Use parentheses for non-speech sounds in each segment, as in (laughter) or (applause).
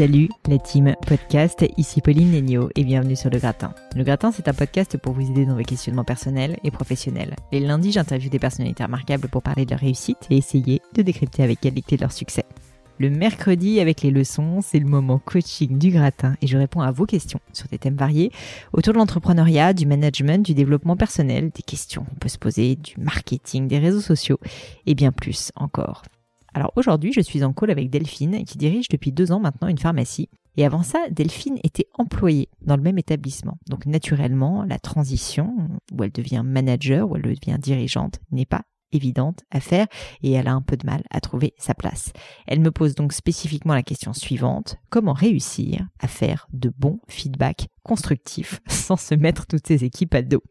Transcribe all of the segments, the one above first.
Salut la team podcast, ici Pauline Negno et bienvenue sur Le Gratin. Le Gratin c'est un podcast pour vous aider dans vos questionnements personnels et professionnels. Les lundis j'interviewe des personnalités remarquables pour parler de leur réussite et essayer de décrypter avec qualité leur succès. Le mercredi avec les leçons, c'est le moment coaching du gratin et je réponds à vos questions sur des thèmes variés autour de l'entrepreneuriat, du management, du développement personnel, des questions qu'on peut se poser, du marketing, des réseaux sociaux et bien plus encore. Alors aujourd'hui, je suis en call avec Delphine qui dirige depuis deux ans maintenant une pharmacie. Et avant ça, Delphine était employée dans le même établissement. Donc naturellement, la transition, où elle devient manager, où elle devient dirigeante, n'est pas évidente à faire et elle a un peu de mal à trouver sa place. Elle me pose donc spécifiquement la question suivante, comment réussir à faire de bons feedbacks constructifs (laughs) sans se mettre toutes ses équipes à dos?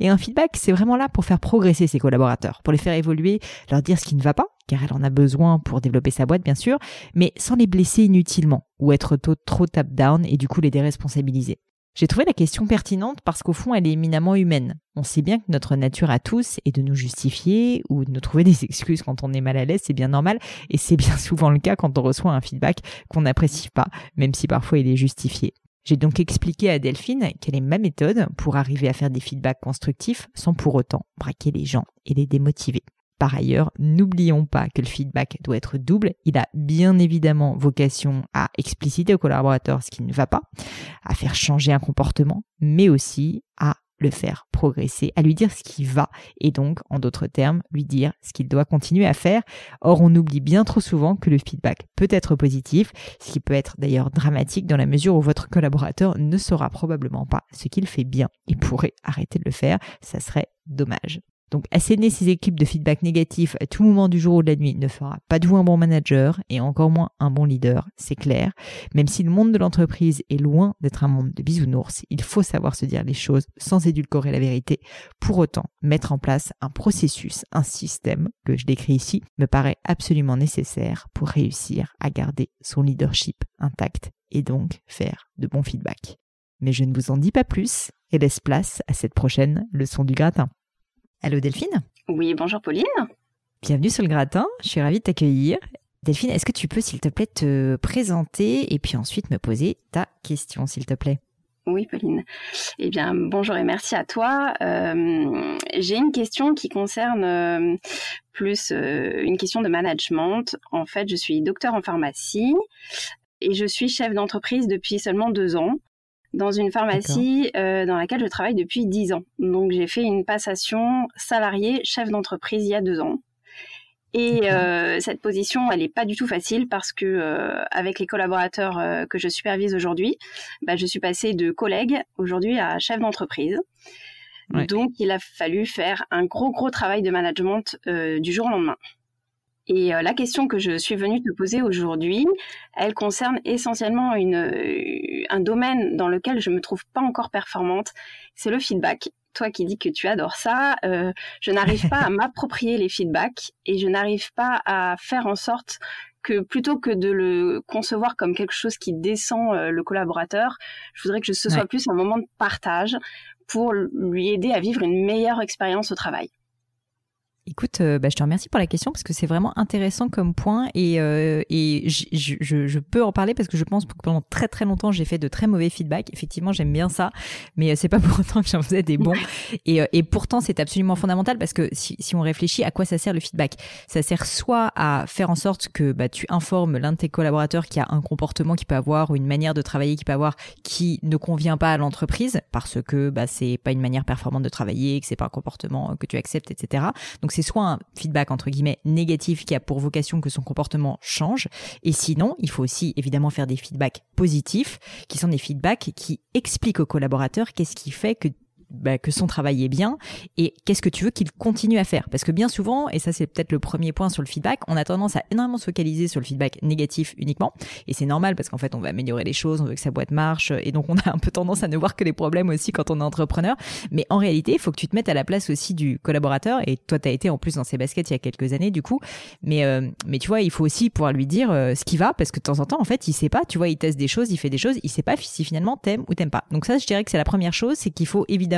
Et un feedback, c'est vraiment là pour faire progresser ses collaborateurs, pour les faire évoluer, leur dire ce qui ne va pas, car elle en a besoin pour développer sa boîte bien sûr, mais sans les blesser inutilement ou être trop tap-down et du coup les déresponsabiliser. J'ai trouvé la question pertinente parce qu'au fond, elle est éminemment humaine. On sait bien que notre nature à tous est de nous justifier ou de nous trouver (laughs) des excuses quand on est mal à l'aise, c'est bien normal, et c'est bien souvent le cas quand on reçoit un feedback qu'on n'apprécie pas, même si parfois il est justifié. J'ai donc expliqué à Delphine quelle est ma méthode pour arriver à faire des feedbacks constructifs sans pour autant braquer les gens et les démotiver. Par ailleurs, n'oublions pas que le feedback doit être double. Il a bien évidemment vocation à expliciter au collaborateur ce qui ne va pas, à faire changer un comportement, mais aussi à le faire progresser, à lui dire ce qui va et donc, en d'autres termes, lui dire ce qu'il doit continuer à faire. Or, on oublie bien trop souvent que le feedback peut être positif, ce qui peut être d'ailleurs dramatique dans la mesure où votre collaborateur ne saura probablement pas ce qu'il fait bien et pourrait arrêter de le faire. Ça serait dommage. Donc asséner ses équipes de feedback négatif à tout moment du jour ou de la nuit ne fera pas de vous un bon manager et encore moins un bon leader, c'est clair. Même si le monde de l'entreprise est loin d'être un monde de bisounours, il faut savoir se dire les choses sans édulcorer la vérité. Pour autant, mettre en place un processus, un système que je décris ici me paraît absolument nécessaire pour réussir à garder son leadership intact et donc faire de bons feedbacks. Mais je ne vous en dis pas plus et laisse place à cette prochaine leçon du gratin. Allô Delphine? Oui, bonjour Pauline. Bienvenue sur le gratin, je suis ravie de t'accueillir. Delphine, est-ce que tu peux s'il te plaît te présenter et puis ensuite me poser ta question s'il te plaît? Oui, Pauline. Eh bien, bonjour et merci à toi. Euh, j'ai une question qui concerne euh, plus euh, une question de management. En fait, je suis docteur en pharmacie et je suis chef d'entreprise depuis seulement deux ans dans une pharmacie euh, dans laquelle je travaille depuis 10 ans. Donc j'ai fait une passation salarié chef d'entreprise il y a deux ans. Et euh, cette position, elle n'est pas du tout facile parce que euh, avec les collaborateurs euh, que je supervise aujourd'hui, bah, je suis passée de collègue aujourd'hui à chef d'entreprise. Donc il a fallu faire un gros gros travail de management du jour au lendemain. Et euh, la question que je suis venue te poser aujourd'hui, elle concerne essentiellement une, euh, un domaine dans lequel je me trouve pas encore performante, c'est le feedback. Toi qui dis que tu adores ça, euh, je n'arrive pas à (laughs) m'approprier les feedbacks et je n'arrive pas à faire en sorte que plutôt que de le concevoir comme quelque chose qui descend le collaborateur, je voudrais que ce soit plus un moment de partage pour lui aider à vivre une meilleure expérience au travail. Écoute, euh, bah, je te remercie pour la question parce que c'est vraiment intéressant comme point et, euh, je, peux en parler parce que je pense que pendant très très longtemps j'ai fait de très mauvais feedback. Effectivement, j'aime bien ça, mais euh, c'est pas (laughs) pour autant que j'en faisais des bons. Et, et pourtant, c'est absolument fondamental parce que si, on réfléchit à quoi ça sert le feedback, ça sert soit à faire en sorte que bah, tu informes l'un de tes collaborateurs qui a un comportement qui peut avoir ou une manière de travailler qui peut avoir qui ne convient pas à l'entreprise parce que bah, c'est pas une manière performante de travailler, que c'est pas un comportement que tu acceptes, etc. Donc c'est soit un feedback entre guillemets négatif qui a pour vocation que son comportement change, et sinon il faut aussi évidemment faire des feedbacks positifs, qui sont des feedbacks qui expliquent aux collaborateurs qu'est-ce qui fait que bah, que son travail est bien et qu'est-ce que tu veux qu'il continue à faire. Parce que bien souvent, et ça c'est peut-être le premier point sur le feedback, on a tendance à énormément se focaliser sur le feedback négatif uniquement. Et c'est normal parce qu'en fait, on veut améliorer les choses, on veut que sa boîte marche et donc on a un peu tendance à ne voir que les problèmes aussi quand on est entrepreneur. Mais en réalité, il faut que tu te mettes à la place aussi du collaborateur et toi, tu as été en plus dans ses baskets il y a quelques années du coup. Mais, euh, mais tu vois, il faut aussi pouvoir lui dire euh, ce qui va parce que de temps en temps, en fait, il sait pas, tu vois, il teste des choses, il fait des choses, il sait pas si finalement t'aimes ou t'aimes pas. Donc ça, je dirais que c'est la première chose, c'est qu'il faut évidemment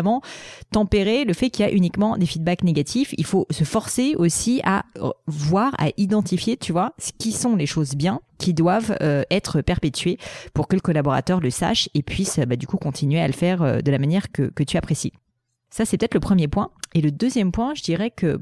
tempérer le fait qu'il y a uniquement des feedbacks négatifs. Il faut se forcer aussi à euh, voir, à identifier, tu vois, ce qui sont les choses bien qui doivent euh, être perpétuées pour que le collaborateur le sache et puisse bah, du coup continuer à le faire euh, de la manière que, que tu apprécies. Ça, c'est peut-être le premier point. Et le deuxième point, je dirais que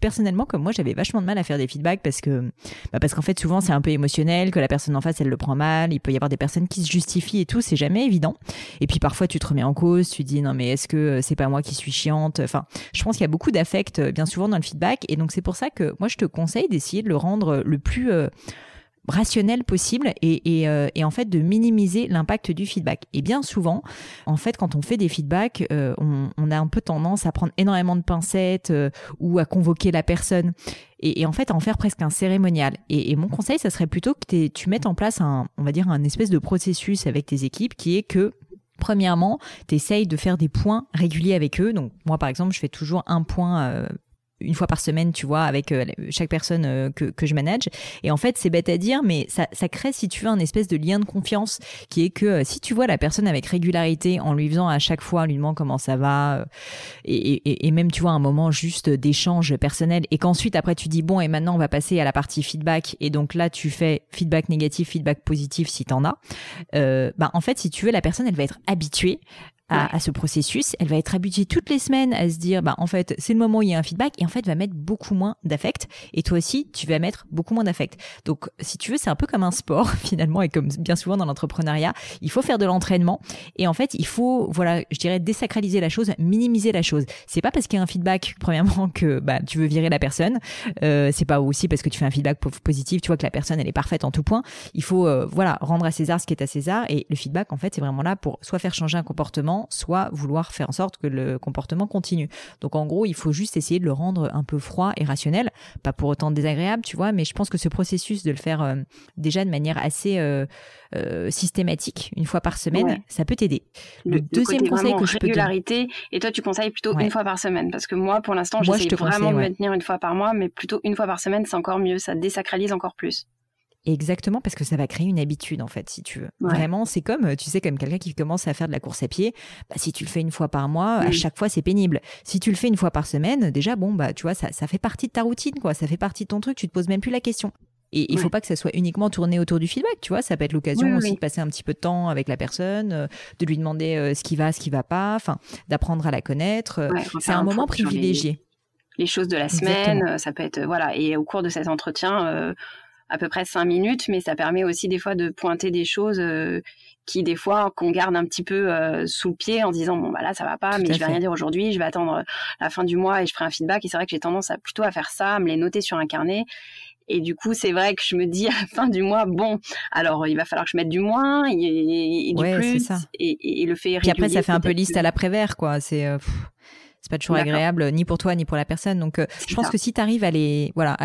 personnellement, comme moi, j'avais vachement de mal à faire des feedbacks parce que, bah parce qu'en fait, souvent, c'est un peu émotionnel, que la personne en face, elle le prend mal. Il peut y avoir des personnes qui se justifient et tout, c'est jamais évident. Et puis parfois, tu te remets en cause, tu dis non, mais est-ce que c'est pas moi qui suis chiante? Enfin, je pense qu'il y a beaucoup d'affect, bien souvent, dans le feedback. Et donc, c'est pour ça que moi, je te conseille d'essayer de le rendre le plus euh, rationnel possible et, euh, et, en fait de minimiser l'impact du feedback. Et bien souvent, en fait, quand on fait des feedbacks, euh, on, a un peu tendance à prendre énormément de pincettes euh, ou à convoquer la personne et, et, en fait à en faire presque un cérémonial. Et, et mon conseil, ça serait plutôt que tu mettes en place un, on va dire, un espèce de processus avec tes équipes qui est que Premièrement, tu essayes de faire des points réguliers avec eux. Donc moi, par exemple, je fais toujours un point une fois par semaine, tu vois, avec euh, chaque personne euh, que, que je manage. Et en fait, c'est bête à dire, mais ça, crée, si tu veux, un espèce de lien de confiance qui est que euh, si tu vois la personne avec régularité, en lui faisant à chaque fois, lui demandant comment ça va, et, même, tu vois, un moment juste d'échange personnel, et qu'ensuite, après, tu dis, bon, et maintenant, on va passer à la partie feedback, et donc là, tu fais feedback négatif, feedback positif si t'en as, euh, bah, en fait, si tu veux, la personne, elle va être habituée à, à, ce processus. Elle va être habituée toutes les semaines à se dire, bah, en fait, c'est le moment où il y a un feedback et en fait, va mettre beaucoup moins d'affect. Et toi aussi, tu vas mettre beaucoup moins d'affect. Donc, si tu veux, c'est un peu comme un sport (laughs) finalement et comme bien souvent dans l'entrepreneuriat, il faut faire de l'entraînement et en fait, il faut, voilà, je dirais désacraliser la chose, minimiser la chose. C'est pas parce qu'il y a un feedback, (laughs) premièrement, que bah, tu veux virer la personne. Euh, c'est pas aussi parce que tu fais un feedback positif, tu vois que la personne elle est parfaite en tout point. Il faut, euh, voilà, rendre à César ce qui est à César et le feedback en fait, c'est vraiment là pour soit faire changer un comportement soit vouloir faire en sorte que le comportement continue. Donc en gros, il faut juste essayer de le rendre un peu froid et rationnel, pas pour autant désagréable, tu vois, mais je pense que ce processus de le faire euh, déjà de manière assez euh, euh, systématique, une fois par semaine, ça peut t'aider. Le, deuxième conseil que je peux régularité, et toi tu conseilles plutôt une fois par semaine, parce que moi pour l'instant j'essaie vraiment de me tenir une fois par mois, mais plutôt une fois par semaine c'est encore mieux, ça désacralise encore plus. Exactement, parce que ça va créer une habitude, en fait, si tu veux. Vraiment, c'est comme, tu sais, comme quelqu'un qui commence à faire de la course à pied. Bah, si tu le fais une fois par mois, à chaque fois, c'est pénible. Si tu le fais une fois par semaine, déjà, bon, bah, tu vois, ça, ça fait partie de ta routine, quoi. Ça fait partie de ton truc. Tu te poses même plus la question. Et il faut pas que ça soit uniquement tourné autour du feedback, tu vois. Ça peut être l'occasion aussi de passer un petit peu de temps avec la personne, euh, de lui demander euh, ce qui va, ce qui va pas, enfin, d'apprendre à la connaître. c'est un, moment privilégié. Les, choses de la semaine, ça peut être, voilà. Et au cours de cet entretien, euh, à peu près cinq minutes, mais ça permet aussi des fois de pointer des choses euh, qui des fois qu'on garde un petit peu euh, sous le pied en disant bon bah là ça va pas, mais je vais rien dire aujourd'hui, je vais attendre la fin du mois et je ferai un feedback. Et c'est vrai que j'ai tendance à plutôt à faire ça, à me les noter sur un carnet. Et du coup, c'est vrai que je me dis (laughs) à la fin du mois, bon, alors il va falloir que je mette du moins et, du plus. Ça. Et, le fait Puis après, ça fait un peu liste à l'après-vert, quoi. C'est. Euh, c'est pas toujours agréable ni pour toi ni pour la personne donc je pense que si tu arrives à les voilà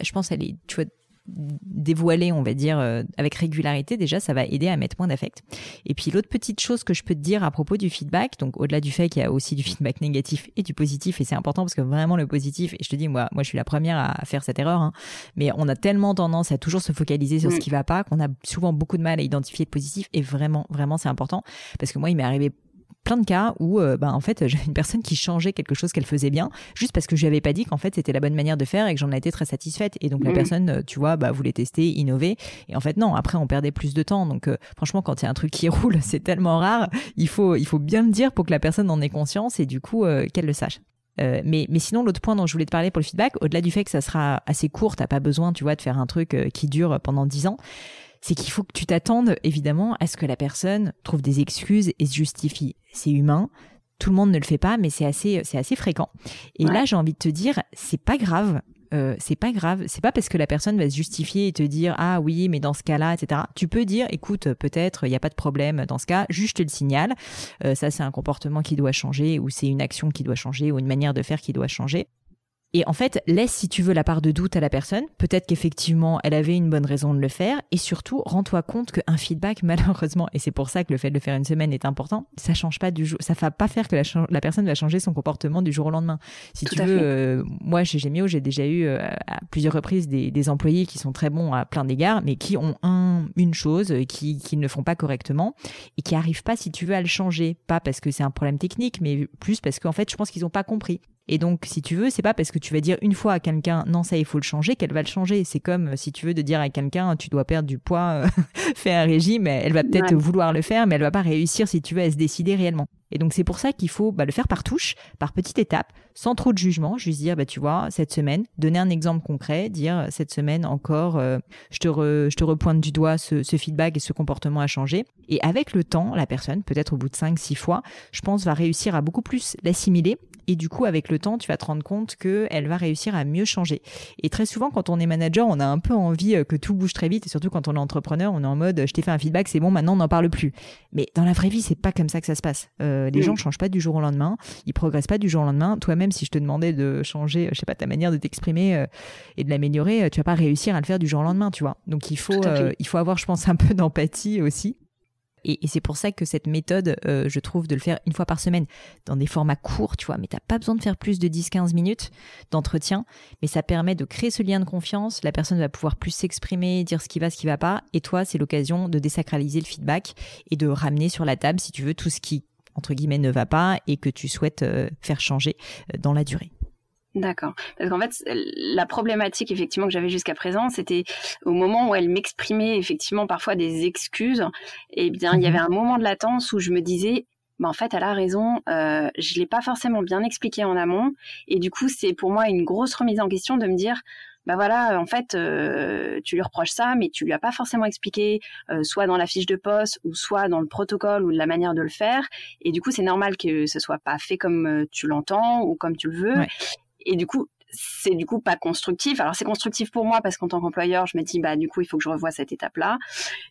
je pense à les tu vois dévoiler, on va dire, euh, avec régularité, déjà, ça va aider à mettre moins d'affect. Et puis l'autre petite chose que je peux te dire à propos du feedback, donc au-delà du fait qu'il y a aussi du feedback négatif et du positif, et c'est important parce que vraiment le positif, et je te dis, moi, moi je suis la première à faire cette erreur, hein, mais on a tellement tendance à toujours se focaliser sur ce qui va pas qu'on a souvent beaucoup de mal à identifier le positif, et vraiment, vraiment, c'est important parce que moi, il m'est arrivé plein de cas où, euh, bah, en fait, j'avais une personne qui changeait quelque chose qu'elle faisait bien, juste parce que je lui avais pas dit qu'en fait c'était la bonne manière de faire et que j'en ai été très satisfaite. Et donc la personne, euh, tu vois, bah, voulait tester, innover. Et en fait, non, après on perdait plus de temps. Donc euh, franchement, quand il y a un truc qui (laughs) roule, c'est tellement rare. Il faut, il faut bien le dire pour que la personne en ait conscience et du coup qu'elle le sache. mais, mais sinon, l'autre point dont je voulais te parler pour le feedback, au-delà du fait que ça sera assez court, t'as pas besoin, tu vois, de faire un truc qui dure pendant 10 ans, c'est qu'il faut que tu t'attendes évidemment à ce que la personne trouve des excuses et se justifie. C'est humain, tout le monde ne le fait pas, mais c'est assez, c'est assez fréquent. Et là, j'ai envie de te dire, c'est pas grave. Euh, c'est pas grave, c'est pas parce que la personne va se justifier et te dire ah oui mais dans ce cas-là etc. Tu peux dire écoute peut-être il n'y a pas de problème dans ce cas, juste le signal. Euh, ça c'est un comportement qui doit changer ou c'est une action qui doit changer ou une manière de faire qui doit changer. Et en fait, laisse si tu veux la part de doute à la personne. Peut-être qu'effectivement, elle avait une bonne raison de le faire. Et surtout, rends-toi compte qu'un feedback, (laughs) malheureusement, et c'est pour ça que le fait de le faire une semaine est important, ça change pas du jour, ça va pas faire que la, personne va changer son comportement du jour au lendemain. Si tu veux, euh, moi chez Gemio, j'ai déjà eu euh, à plusieurs reprises des, employés qui sont très bons à plein d'égards, mais qui ont un, une chose qui, qui ne font pas correctement et qui arrivent pas, si tu veux, à le changer. Pas parce que c'est un problème technique, mais plus parce qu'en fait, je pense qu'ils ont pas compris. Et donc, si tu veux, c'est pas parce que tu vas dire une fois à quelqu'un non ça il faut le changer qu'elle va le changer. C'est comme si tu veux de dire à quelqu'un tu dois perdre du poids, euh, (laughs) fais un régime. Elle va peut-être vouloir le faire, mais elle va pas réussir si tu veux à se décider réellement. Et donc c'est pour ça qu'il faut bah, le faire par touche, par petite étape, sans trop de jugement. Juste dire bah tu vois cette semaine, donner un exemple concret, dire cette semaine encore, euh, je te je te repointe du doigt ce, ce feedback et ce comportement a changé. Et avec le temps, la personne, peut-être au bout de 5 six fois, je pense va réussir à beaucoup plus l'assimiler et du coup, avec le temps, tu vas te rendre compte qu'elle va réussir à mieux changer. Et très souvent, quand on est manager, on a un peu envie euh, que tout bouge très vite. Et surtout quand on est entrepreneur, on est en mode, je t'ai fait un feedback, c'est bon, maintenant on n'en parle plus. Mais dans la vraie vie, c'est pas comme ça que ça se passe. Euh, les gens ne changent pas du jour au lendemain. Ils progressent pas du jour au lendemain. Toi-même, si je te demandais de changer, je sais pas, ta manière de t'exprimer euh, et de l'améliorer, tu vas pas réussir à le faire du jour au lendemain, tu vois. Donc il faut, il faut avoir, je pense, un peu d'empathie aussi. Et, c'est pour ça que cette méthode, euh, je trouve, de le faire une fois par semaine dans des formats courts, tu vois, mais t'as pas besoin de faire plus de 10-15 minutes d'entretien, mais ça permet de créer ce lien de confiance. La personne va pouvoir plus s'exprimer, dire ce qui va, ce qui va pas. Et toi, c'est l'occasion de désacraliser le feedback et de ramener sur la table, si tu veux, tout ce qui entre guillemets ne va pas et que tu souhaites euh, faire changer euh, dans la durée. D'accord. Parce qu'en fait, la problématique effectivement que j'avais jusqu'à présent, c'était au moment où elle m'exprimait effectivement parfois des excuses. Eh bien, il y avait mhm. un moment de latence où je me disais, bah en fait, elle a raison. Euh, je l'ai pas forcément bien expliqué en amont, et du coup, c'est pour moi une grosse remise en question de me dire, bah voilà, en fait, euh, tu lui reproches ça, mais tu lui as pas forcément expliqué, euh, soit dans la fiche de poste ou soit dans le protocole ou la manière de le faire. Et du coup, c'est normal que ce soit pas fait comme euh, tu l'entends ou comme tu le veux. Et du coup, c'est du coup pas constructif. Alors c'est constructif pour moi parce qu'en tant qu'employeur, je me dis bah du coup il faut que je revoie cette étape-là.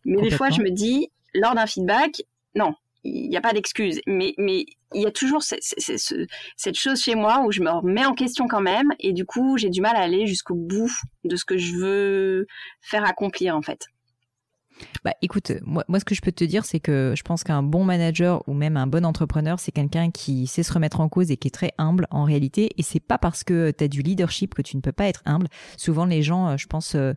Mais des fois je me dis lors d'un feedback, non, il n'y a pas d'excuse. Mais mais il y a toujours cette chose chez moi où je me remets en question quand même et du coup j'ai du mal à aller jusqu'au bout de ce que je veux faire accomplir en fait. Bah écoute, moi, moi ce que je peux te dire, c'est que je pense qu'un bon manager ou même un bon entrepreneur, c'est quelqu'un qui sait se remettre en cause et qui est très humble en réalité. Et c'est pas parce que tu as du leadership que tu ne peux pas être humble. Souvent les gens, euh, je pense, euh,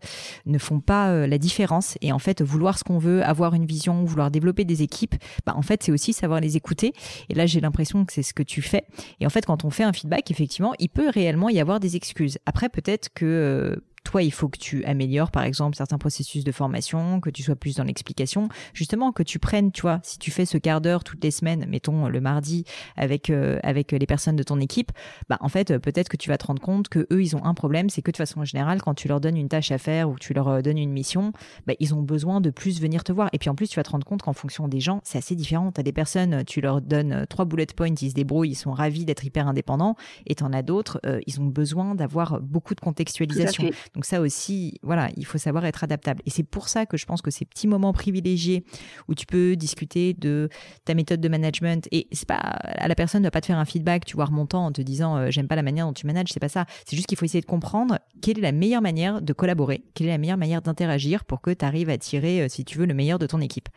ne font pas euh, la différence. Et en fait, vouloir ce qu'on veut, avoir une vision, vouloir développer des équipes, bah en fait c'est aussi savoir les écouter. Et là j'ai l'impression que c'est ce que tu fais. Et en fait quand on fait un feedback, effectivement, il peut réellement y avoir des excuses. Après peut-être que toi, il faut que tu améliores, par exemple, certains processus de formation, que tu sois plus dans l'explication, justement, que tu prennes, tu vois, si tu fais ce quart d'heure toutes les semaines, mettons le mardi avec euh, avec les personnes de ton équipe, bah en fait, peut-être que tu vas te rendre compte que eux, ils ont un problème, c'est que de façon générale, quand tu leur donnes une tâche à faire ou que tu leur euh, donnes une mission, bah, ils ont besoin de plus venir te voir. Et puis en plus, tu vas te rendre compte qu'en fonction des gens, c'est assez différent. Tu as des personnes, tu leur donnes euh, trois bullet points, ils se débrouillent, ils sont ravis d'être hyper indépendants, et tu en as d'autres, ils ont besoin d'avoir beaucoup de contextualisation. Donc ça aussi, voilà, il faut savoir être adaptable. Et c'est pour ça que je pense que ces petits moments privilégiés où tu peux discuter de ta méthode de management et c'est pas la personne ne va pas te faire un feedback, tu vois, remontant en te disant euh, j'aime pas la manière dont tu manages, c'est pas ça. C'est juste qu'il faut essayer de comprendre quelle est la meilleure manière de collaborer, quelle est la meilleure manière d'interagir pour que tu arrives à tirer, euh, si tu veux, le meilleur de ton équipe.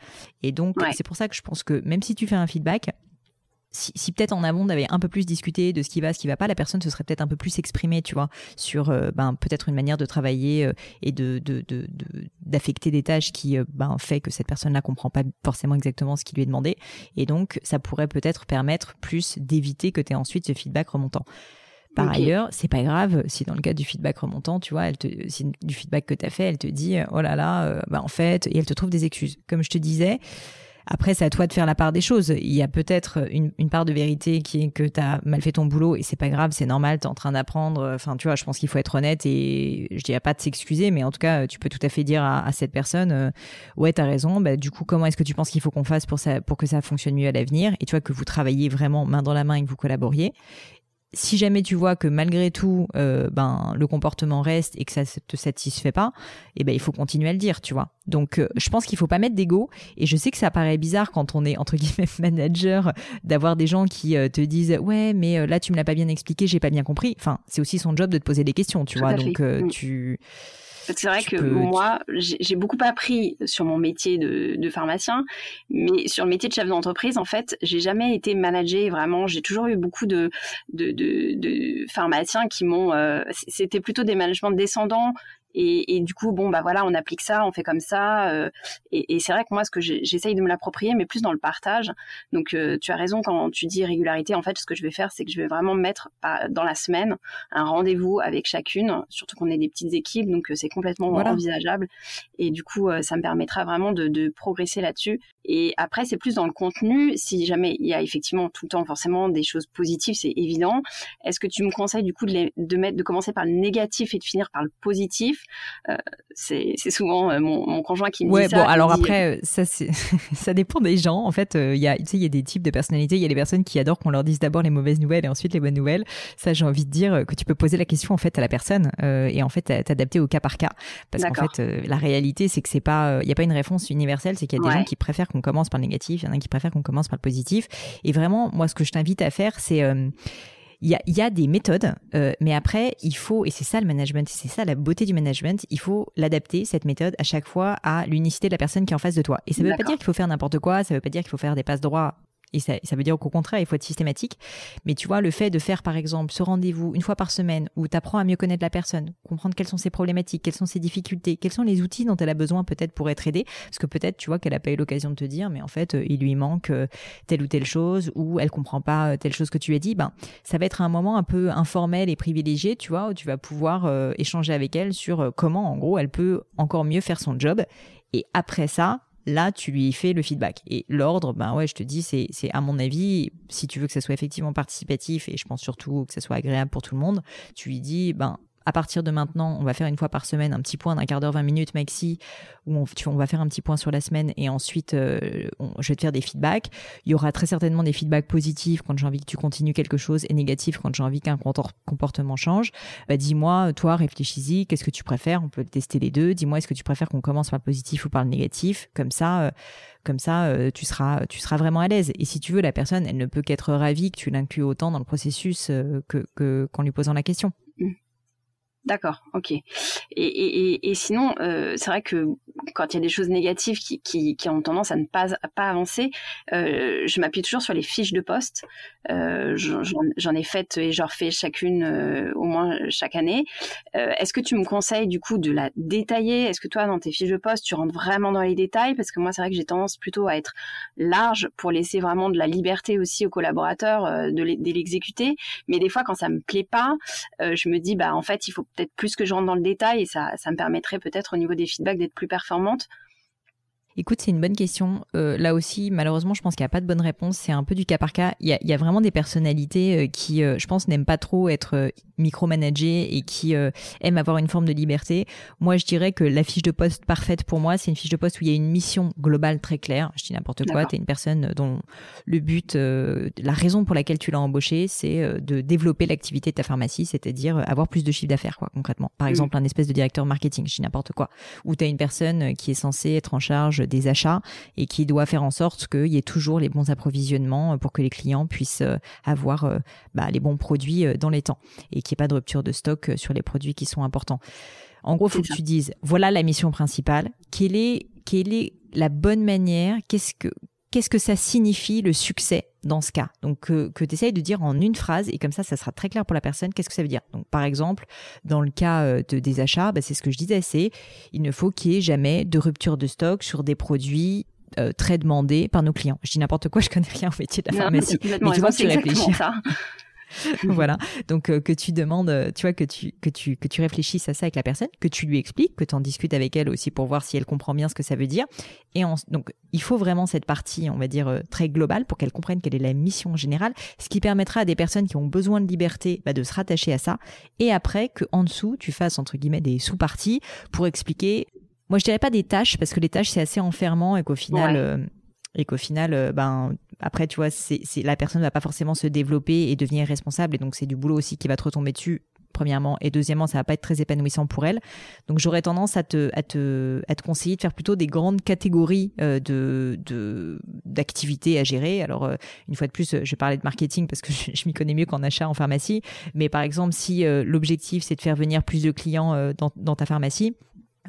Et donc, c'est pour ça que je pense que même si tu fais un feedback, si, peut-être en amont, on avait un peu plus discuté de ce qui va, ce qui va pas, la personne se serait peut-être un peu plus exprimée, tu vois, sur euh, ben, peut-être une manière de travailler euh, et de, d'affecter des tâches qui ben, fait que cette personne-là comprend pas forcément exactement ce qui lui est demandé. Et donc, ça pourrait peut-être permettre plus d'éviter que tu aies ensuite ce feedback remontant. Par ailleurs, c'est pas grave si dans le cas du feedback remontant, tu vois, elle te, si du feedback que tu as fait, elle te dit oh là là, bah en fait, et elle te trouve des excuses. Comme je te disais, après, c'est à toi de faire la part des choses. Il y a peut-être une, part de vérité qui est que tu as mal fait ton boulot et c'est pas grave, c'est normal, tu es en train d'apprendre. Enfin, tu vois, je pense qu'il faut être honnête et je dirais pas de s'excuser, mais en tout cas, tu peux tout à fait dire à, cette personne euh, Ouais, tu as raison, bah, du coup, comment est-ce que tu penses qu'il faut qu'on fasse pour, pour que ça fonctionne mieux à l'avenir? Et tu vois, que vous travaillez vraiment main dans la main et que vous collaboriez si jamais tu vois que malgré tout, euh, ben le comportement reste et que ça te satisfait pas, eh ben il faut continuer à le dire, tu vois. Donc euh, je pense qu'il faut pas mettre d'ego. Et je sais que ça paraît bizarre quand on est entre guillemets (laughs) manager d'avoir des gens qui euh, te disent ouais mais là tu me l'as pas bien expliqué, j'ai pas bien compris. Enfin c'est aussi son job de te poser des questions, tu vois. Donc mm. tu c'est vrai que moi, j'ai beaucoup appris sur mon métier de, pharmacien, mais sur le métier de chef d'entreprise, en fait, j'ai jamais été managée vraiment. J'ai toujours eu beaucoup de, de, pharmaciens qui m'ont. Euh, c'était plutôt des managements descendants et, et, du coup, bon, bah voilà, on applique ça, on fait comme ça. Euh, et, et c'est vrai que moi, ce que j'essaye de me l'approprier, mais plus dans le partage. Donc, euh, tu as raison quand tu dis régularité. En fait, ce que je vais faire, c'est que je vais vraiment mettre dans la semaine un rendez-vous avec chacune, surtout qu'on est des petites équipes, donc euh, c'est complètement envisageable. Et du coup, ça me permettra vraiment de, de progresser là-dessus. Et après, c'est plus dans le contenu. Si jamais il y a effectivement tout le temps forcément des choses positives, c'est évident. Est-ce que tu me conseilles du coup de, de, mettre, de commencer par le négatif et de finir par le positif? Euh, c'est souvent euh, mon, conjoint qui me ouais, dit ça. Bon, alors après, euh, ça, (laughs) ça dépend des gens. En fait, il y a, il y a des types de personnalités. Il y a les personnes qui adorent qu'on leur dise d'abord les mauvaises nouvelles et ensuite les bonnes nouvelles. Ça, j'ai envie de dire que tu peux poser la question en fait à la personne et en fait t'adapter au cas par cas. Parce qu'en fait, la réalité, c'est que c'est pas, il n'y a pas une réponse universelle. C'est qu'il y a des gens qui préfèrent qu'on commence par le négatif, il y en a qui préfèrent qu'on commence par le positif. Et vraiment, moi, ce que je t'invite à faire, c'est il y a, y a, des méthodes, euh, mais après, il faut, et c'est ça le management, c'est ça la beauté du management, il faut l'adapter, cette méthode, à chaque fois à l'unicité de la personne qui est en face de toi. Et ça ne veut pas dire qu'il faut faire n'importe quoi, ça ne veut pas dire qu'il faut faire des passes droits et ça, ça veut dire qu'au contraire, il faut être systématique. Mais tu vois, le fait de faire, par exemple, ce rendez-vous une fois par semaine où tu apprends à mieux connaître la personne, comprendre quelles sont ses problématiques, quelles sont ses difficultés, quels sont les outils dont elle a besoin peut-être pour être aidée. Parce que peut-être, tu vois, qu'elle n'a pas eu l'occasion de te dire, mais en fait, euh, il lui manque euh, telle ou telle chose ou elle comprend pas euh, telle chose que tu lui as dit. Ben, ça va être un moment un peu informel et privilégié, tu vois, où tu vas pouvoir échanger avec elle sur comment, en gros, elle peut encore mieux faire son job. Et après ça, là, tu lui fais le feedback. Et l'ordre, ben ouais, je te dis, c'est, c'est à mon avis, si tu veux que ça soit effectivement participatif, et je pense surtout que ça soit agréable pour tout le monde, tu lui dis, ben à partir de maintenant, on va faire une fois par semaine un petit point d'un quart d'heure, 20 minutes maxi, où on, on, va faire un petit point sur la semaine et ensuite euh, je vais te faire des feedbacks. Il y aura très certainement des feedbacks positifs quand j'ai envie que tu continues quelque chose et négatifs quand j'ai envie qu'un comportement change. Bah, dis-moi, toi, réfléchis-y, qu'est-ce que tu préfères? On peut tester les deux. Dis-moi, est-ce que tu préfères qu'on commence par le positif ou par le négatif? Comme ça, euh, comme ça, euh, tu seras, tu seras vraiment à l'aise. Et si tu veux, la personne, elle ne peut qu'être ravie que tu l'inclues autant dans le processus que qu'en lui posant la question. D'accord, ok. Et, et, et sinon, euh, c'est vrai que quand il y a des choses négatives qui, qui, ont tendance à ne pas, avancer, euh, je m'appuie toujours sur les fiches de poste. Euh, J'en ai fait et j'en refais chacune euh, au moins chaque année. Est-ce que tu me conseilles du coup de la détailler? Est-ce que toi, dans tes fiches de poste, tu rentres vraiment dans les détails? Parce que moi, c'est vrai que j'ai tendance plutôt à être large pour laisser vraiment de la liberté aussi aux collaborateurs de l'exécuter. Mais des fois, quand ça me plaît pas, je me dis, bah en fait, il faut peut-être plus que je rentre dans le détail et ça, ça me permettrait peut-être au niveau des feedbacks d'être plus performante. Écoute, c'est une bonne question. Euh, là aussi, malheureusement, je pense qu'il n'y a pas de bonne réponse. C'est un peu du cas par cas. Il y a, vraiment des personnalités euh, qui, euh, je pense, n'aiment pas trop être micromanagées et qui aiment avoir une forme de liberté. Moi, je dirais que la fiche de poste parfaite pour moi, c'est une fiche de poste où il y a une mission globale très claire. Je dis n'importe quoi. Tu es une personne dont le but, la raison pour laquelle tu l'as embauché, c'est de développer l'activité de ta pharmacie, c'est-à-dire avoir plus de chiffre d'affaires, quoi, concrètement. Par mmh. exemple, un espèce de directeur marketing, je dis n'importe quoi. Ou tu as une personne qui est censée être en charge des achats et qui doit faire en sorte qu'il y ait toujours les bons approvisionnements pour que les clients puissent euh, avoir euh, bah, les bons produits euh, dans les temps et qu'il n'y ait pas de rupture de stock sur les produits qui sont importants. En gros, il faut que tu dises, voilà la mission principale, quelle est, quelle est la bonne manière, qu'est-ce que, qu'est-ce que ça signifie le succès dans ce cas? Donc que, tu essayes de dire en une phrase et comme ça, ça sera très clair pour la personne qu'est-ce que ça veut dire? Donc par exemple, dans le cas euh, de, des achats, bah, c'est ce que je disais, c'est il ne faut qu'il y ait jamais de rupture de stock sur des produits euh, très demandés par nos clients. Je dis n'importe quoi, je connais rien au métier de la pharmacie. Mais, tu vois, tu réfléchis. Ça. (laughs) voilà. Donc euh, que tu demandes, euh, tu vois, que tu que tu que tu réfléchisses à ça avec la personne, que tu lui expliques, que tu en discutes avec elle aussi pour voir si elle comprend bien ce que ça veut dire. Et donc il faut vraiment cette partie, on va dire euh, très globale, pour qu'elle comprenne quelle est la mission générale, ce qui permettra à des personnes qui ont besoin de liberté bah, de se rattacher à ça. Et après que en dessous tu fasses entre guillemets des sous-parties pour expliquer. Moi je dirais pas des tâches parce que les tâches c'est assez enfermant et qu'au final et qu'au final, euh, ben après, tu vois, c'est la personne ne va pas forcément se développer et devenir responsable, et donc c'est du boulot aussi qui va te retomber dessus. Premièrement, et deuxièmement, ça va pas être très épanouissant pour elle. Donc, j'aurais tendance à te, à te, à te conseiller de faire plutôt des grandes catégories euh, de, d'activités à gérer. Alors, euh, une fois de plus, je parlais de marketing parce que (laughs) je, m'y connais mieux qu'en achat en pharmacie. Mais par exemple, si l'objectif c'est de faire venir plus de clients dans, dans ta pharmacie,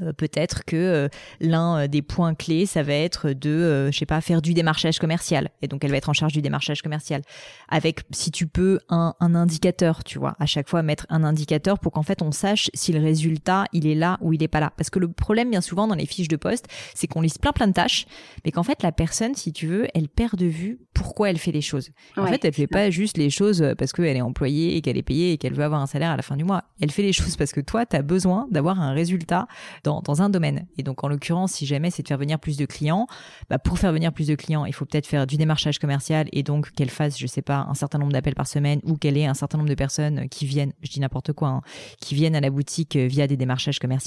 euh, peut-être que euh, l'un euh, des points clés, ça va être de, je sais pas, faire du démarchage commercial. Et donc, elle va être en charge du démarchage commercial. Avec, si tu peux, un, un indicateur, tu vois. À chaque fois, mettre un indicateur pour qu'en fait, on sache si le résultat, il est là ou il est pas là. Parce que le problème, bien souvent, dans les fiches de poste, c'est qu'on liste plein plein de tâches, mais qu'en fait, la personne, si tu veux, elle perd de vue pourquoi elle fait les choses. En fait, elle fait pas juste les choses parce qu'elle est employée et qu'elle est payée et qu'elle veut avoir un salaire à la fin du mois. Elle fait les choses parce que toi, tu as besoin d'avoir un résultat dans, un domaine. Et donc, en l'occurrence, si jamais c'est de faire venir plus de clients, bah, pour faire venir plus de clients, il faut peut-être faire du démarchage commercial et donc qu'elle fasse, je sais pas, un certain nombre d'appels par semaine ou qu'elle ait un certain nombre de personnes qui viennent, je dis n'importe quoi, hein, qui viennent à la boutique via des démarchages commerciaux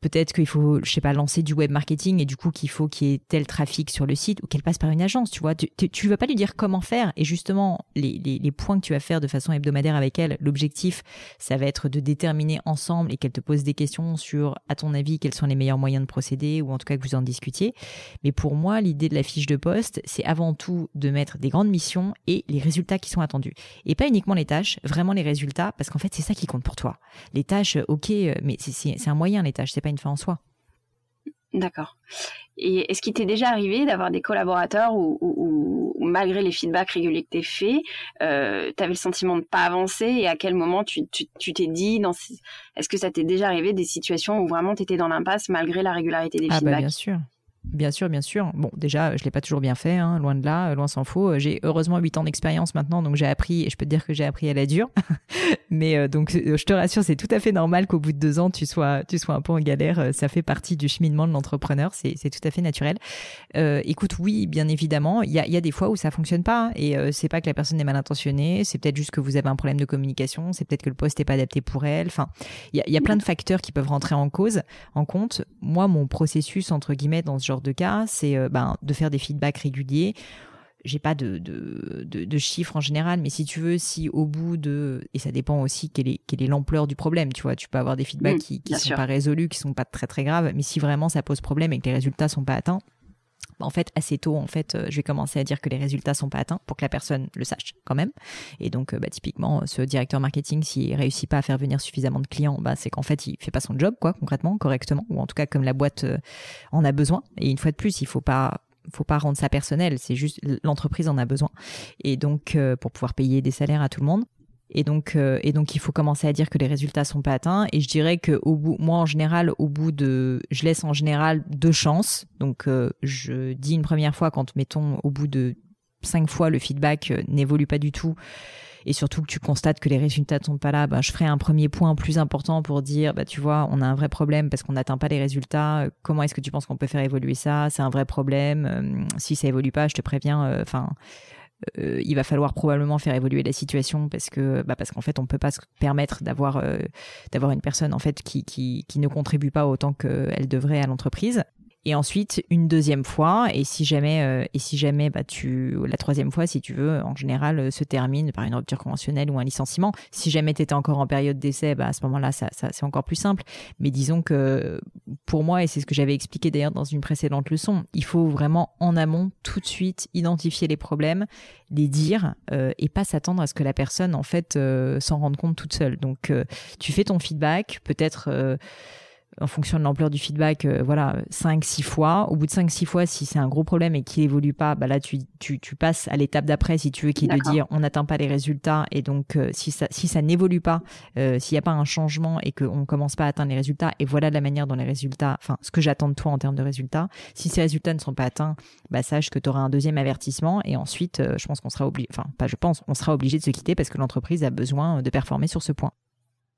peut-être qu'il faut, je sais pas, lancer du web marketing et du coup qu'il faut qu'il y ait tel trafic sur le site ou qu'elle passe par une agence, tu vois. Tu, tu, vas pas lui dire comment faire et justement les, points que tu vas faire de façon hebdomadaire avec elle, l'objectif, ça va être de déterminer ensemble et qu'elle te pose des questions sur, à ton avis, quels sont les meilleurs moyens de procéder ou en tout cas que vous en discutiez. Mais pour moi, l'idée de la fiche de poste, c'est avant tout de mettre des grandes missions et les résultats qui sont attendus. Et pas uniquement les tâches, vraiment les résultats, parce qu'en fait, c'est ça qui compte pour toi. Les tâches, ok, mais c'est un moyen, les tâches, pas une fin en soi. D'accord. Et est-ce qu'il t'est déjà arrivé d'avoir des collaborateurs où, malgré les feedbacks réguliers que tu fait, euh, tu avais le sentiment de pas avancer et à quel moment tu t'es dit, est-ce que ça t'est déjà arrivé des situations où vraiment tu étais dans l'impasse malgré la régularité des ah bah, feedbacks? Bien sûr. Bien sûr, bien sûr. Bon, déjà, je l'ai pas toujours bien fait, hein, loin de là, loin s'en faut. J'ai heureusement 8 ans d'expérience maintenant, donc j'ai appris, et je peux te dire que j'ai appris à la dure. (laughs) Mais euh, donc, euh, je te rassure, c'est tout à fait normal qu'au bout de deux ans, tu sois, tu sois un peu en galère. Euh, ça fait partie du cheminement de l'entrepreneur, c'est tout à fait naturel. Euh, écoute, oui, bien évidemment, il y a, y a, des fois où ça fonctionne pas, et euh, c'est pas que la personne est mal intentionnée, c'est peut-être juste que vous avez un problème de communication, c'est peut-être que le poste n'est pas adapté pour elle. Enfin, il y a, y a plein de facteurs qui peuvent rentrer en cause, en compte. Moi, mon processus entre guillemets dans ce genre de cas, c'est euh, ben, de faire des feedbacks réguliers. J'ai pas de, de, de, chiffres en général, mais si tu veux, si au bout de et ça dépend aussi quelle est quelle est l'ampleur du problème, tu vois, tu peux avoir des feedbacks mmh, qui qui sont pas résolus, qui sont pas très très graves, mais si vraiment ça pose problème et que les résultats sont pas atteints, en fait assez tôt en fait euh, je vais commencer à dire que les résultats sont pas atteints pour que la personne le sache quand même et donc euh, bah, typiquement ce directeur marketing s'il réussit pas à faire venir suffisamment de clients bah c'est qu'en fait il fait pas son job quoi concrètement correctement ou en tout cas comme la boîte euh, en a besoin et une fois de plus il faut pas faut pas rendre ça personnel, c'est juste l'entreprise en a besoin. Et donc pour pouvoir payer des salaires à tout le monde, et donc, euh, et donc, il faut commencer à dire que les résultats sont pas atteints. Et je dirais que au bout, moi en général, au bout de, je laisse en général deux chances. Donc, euh, je dis une première fois quand mettons au bout de cinq fois le feedback euh, n'évolue pas du tout. Et surtout que tu constates que les résultats ne sont pas là, ben, je ferai un premier point plus important pour dire, bah, tu vois, on a un vrai problème parce qu'on n'atteint pas les résultats. Comment est-ce que tu penses qu'on peut faire évoluer ça? C'est un vrai problème. si ça évolue pas, je te préviens. Enfin, euh, il va falloir probablement faire évoluer la situation parce que bah parce qu'en fait on peut pas se permettre d'avoir euh, d'avoir une personne en fait qui, qui, qui ne contribue pas autant qu'elle devrait à l'entreprise et ensuite une deuxième fois et si jamais euh, et si jamais bah tu la troisième fois si tu veux en général euh, se termine par une rupture conventionnelle ou un licenciement. Si jamais tu étais encore en période d'essai bah à ce moment-là ça, ça c'est encore plus simple. Mais disons que pour moi et c'est ce que j'avais expliqué d'ailleurs dans une précédente leçon il faut vraiment en amont tout de suite identifier les problèmes les dire euh, et pas s'attendre à ce que la personne en fait s'en rende compte toute seule. Donc tu fais ton feedback peut-être en fonction de l'ampleur du feedback, euh, voilà, 5-6 fois. Au bout de 5-6 fois, si c'est un gros problème et qu'il évolue pas, bah là, tu, tu, tu passes à l'étape d'après, si tu veux, qui est de dire on n'atteint pas les résultats. Et donc, euh, si ça, si ça n'évolue pas, euh, s'il n'y a pas un changement et qu'on ne commence pas à atteindre les résultats, et voilà la manière dont les résultats, enfin, ce que j'attends de toi en termes de résultats, si ces résultats ne sont pas atteints, bah, sache que tu auras un deuxième avertissement. Et ensuite, je pense qu'on sera obligé, enfin, pas je pense, on sera obligé de se quitter parce que l'entreprise a besoin de performer sur ce point.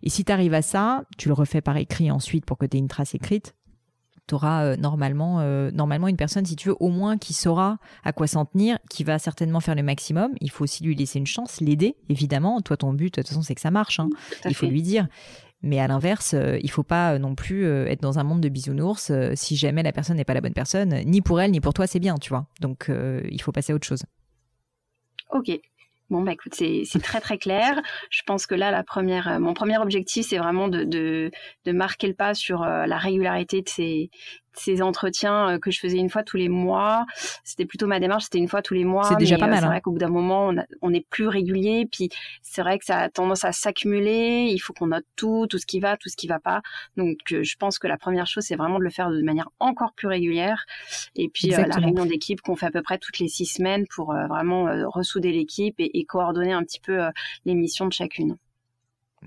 Et si tu arrives à ça, tu le refais par écrit ensuite pour que tu aies une trace écrite. Tu auras euh, normalement, euh, normalement une personne, si tu veux, au moins qui saura à quoi s'en tenir, qui va certainement faire le maximum. Il faut aussi lui laisser une chance, l'aider, évidemment. Toi, ton but, de toute façon, c'est que ça marche. Hein. Il faut lui dire. Mais à l'inverse, euh, il faut pas non plus être dans un monde de bisounours. si jamais la personne n'est pas la bonne personne, ni pour elle, ni pour toi, c'est bien, tu vois. Donc, il faut passer à autre chose. Ok, Bon, bah écoute, c'est très très clair. Je pense que là, euh, mon premier objectif, c'est vraiment de, marquer le pas sur euh, la régularité de ces, ces entretiens euh, que je faisais une fois tous les mois. C'était plutôt ma démarche, c'était une fois tous les mois. C'est déjà pas mal. C'est vrai hein. qu'au bout d'un moment, on, est plus régulier. Puis c'est vrai que ça a tendance à s'accumuler. Il faut qu'on note tout, tout ce qui va, tout ce qui va pas. Donc je pense que la première chose, c'est vraiment de le faire de manière encore plus régulière. Et puis la réunion d'équipe qu'on fait à peu près toutes les six semaines pour vraiment ressouder l'équipe et, et, coordonner un petit peu les missions de chacune.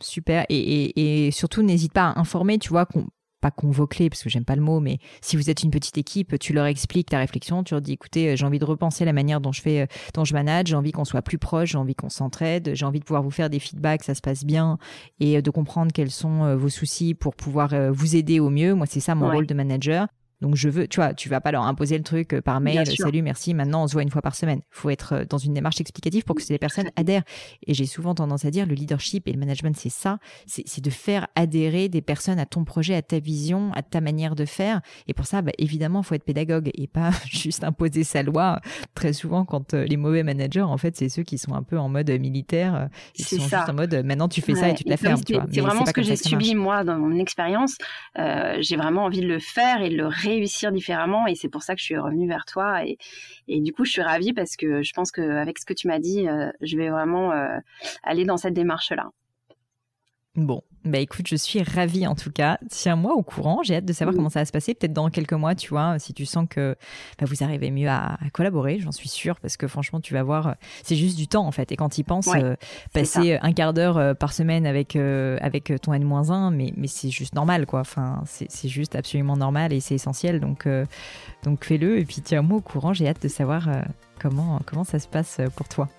Super. Et, et, et surtout, n'hésite pas à informer, tu vois, qu'on pas convoquer parce que j'aime pas le mot, mais si vous êtes une petite équipe, tu leur expliques ta réflexion, tu leur dis écoutez, euh, j'ai envie de repenser la manière dont je fais, euh, dont je manage, j'ai envie qu'on soit plus proche, j'ai envie qu'on s'entraide, j'ai envie de pouvoir vous faire des feedbacks, ça se passe bien et euh, de comprendre quels sont vos soucis pour pouvoir vous aider au mieux. Moi, c'est ça mon rôle de manager. Donc je veux, tu vois, tu vas pas leur imposer le truc euh, par mail, salut, merci, maintenant on se voit une fois par semaine. Il faut être euh, dans une démarche explicative pour que ces personnes adhèrent. Et j'ai souvent tendance à dire, le leadership et le management, c'est ça, c'est de faire adhérer des personnes à ton projet, à ta vision, à ta manière de faire. Et pour ça, bah, évidemment, il faut être pédagogue et pas (laughs) juste imposer sa loi. Très souvent, quand euh, les mauvais managers, en fait, c'est ceux qui sont un peu en mode militaire, ils sont juste en mode, maintenant tu fais ça et tu te la fermes. C'est vraiment ce que j'ai subi moi dans mon expérience. j'ai vraiment envie de le faire et de le réussir réussir différemment et c'est pour ça que je suis revenue vers toi et, du coup je suis ravie parce que je pense qu'avec ce que tu m'as dit euh, je vais vraiment euh, aller dans cette démarche là Bon, bah écoute, je suis ravie en tout cas. Tiens-moi au courant, j'ai hâte de savoir comment ça va se passer. Peut-être dans quelques mois, tu vois, si tu sens que bah, vous arrivez mieux à, collaborer, j'en suis sûre, parce que franchement, tu vas voir, c'est juste du temps en fait. Et quand y penses, euh, passer un quart d'heure euh, par semaine avec, euh, avec ton N-1, mais, mais c'est juste normal quoi. Enfin, c'est juste absolument normal et c'est essentiel. Donc, donc fais-le et puis tiens-moi au courant, j'ai hâte de savoir comment, comment ça se passe pour toi.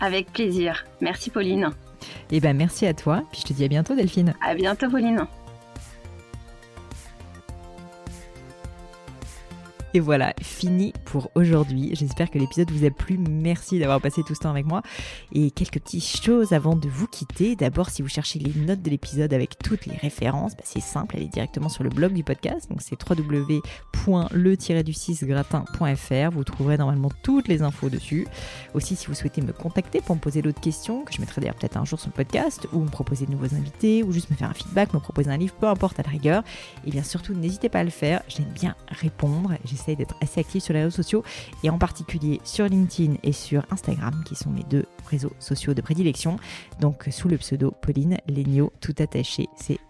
Avec plaisir. Merci Pauline. Eh ben merci à toi, puis je te dis à bientôt Delphine. À bientôt Pauline. Et voilà, fini pour aujourd'hui. J'espère que l'épisode vous a plu. Merci d'avoir passé tout ce temps avec moi. Et quelques petites choses avant de vous quitter. D'abord, si vous cherchez les notes de l'épisode avec toutes les références, bah, c'est simple, allez directement sur le blog du podcast. Donc c'est www.le-du6gratin.fr. Vous trouverez normalement toutes les infos dessus. Aussi, si vous souhaitez me contacter pour me poser d'autres questions, que je mettrai d'ailleurs peut-être un jour sur le podcast, ou me proposer de nouveaux invités, ou juste me faire un feedback, me proposer un livre, peu importe à la rigueur, et bien surtout, n'hésitez pas à le faire. J'aime bien répondre j'essaye d'être assez active sur les réseaux et en particulier sur LinkedIn et sur Instagram qui sont mes deux réseaux sociaux de prédilection. Donc sous le pseudo Pauline Legno, tout attaché, c'est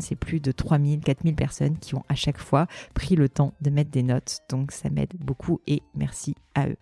c'est plus de 3000, 4000 personnes qui ont à chaque fois pris le temps de mettre des notes. Donc ça m'aide beaucoup et merci à eux.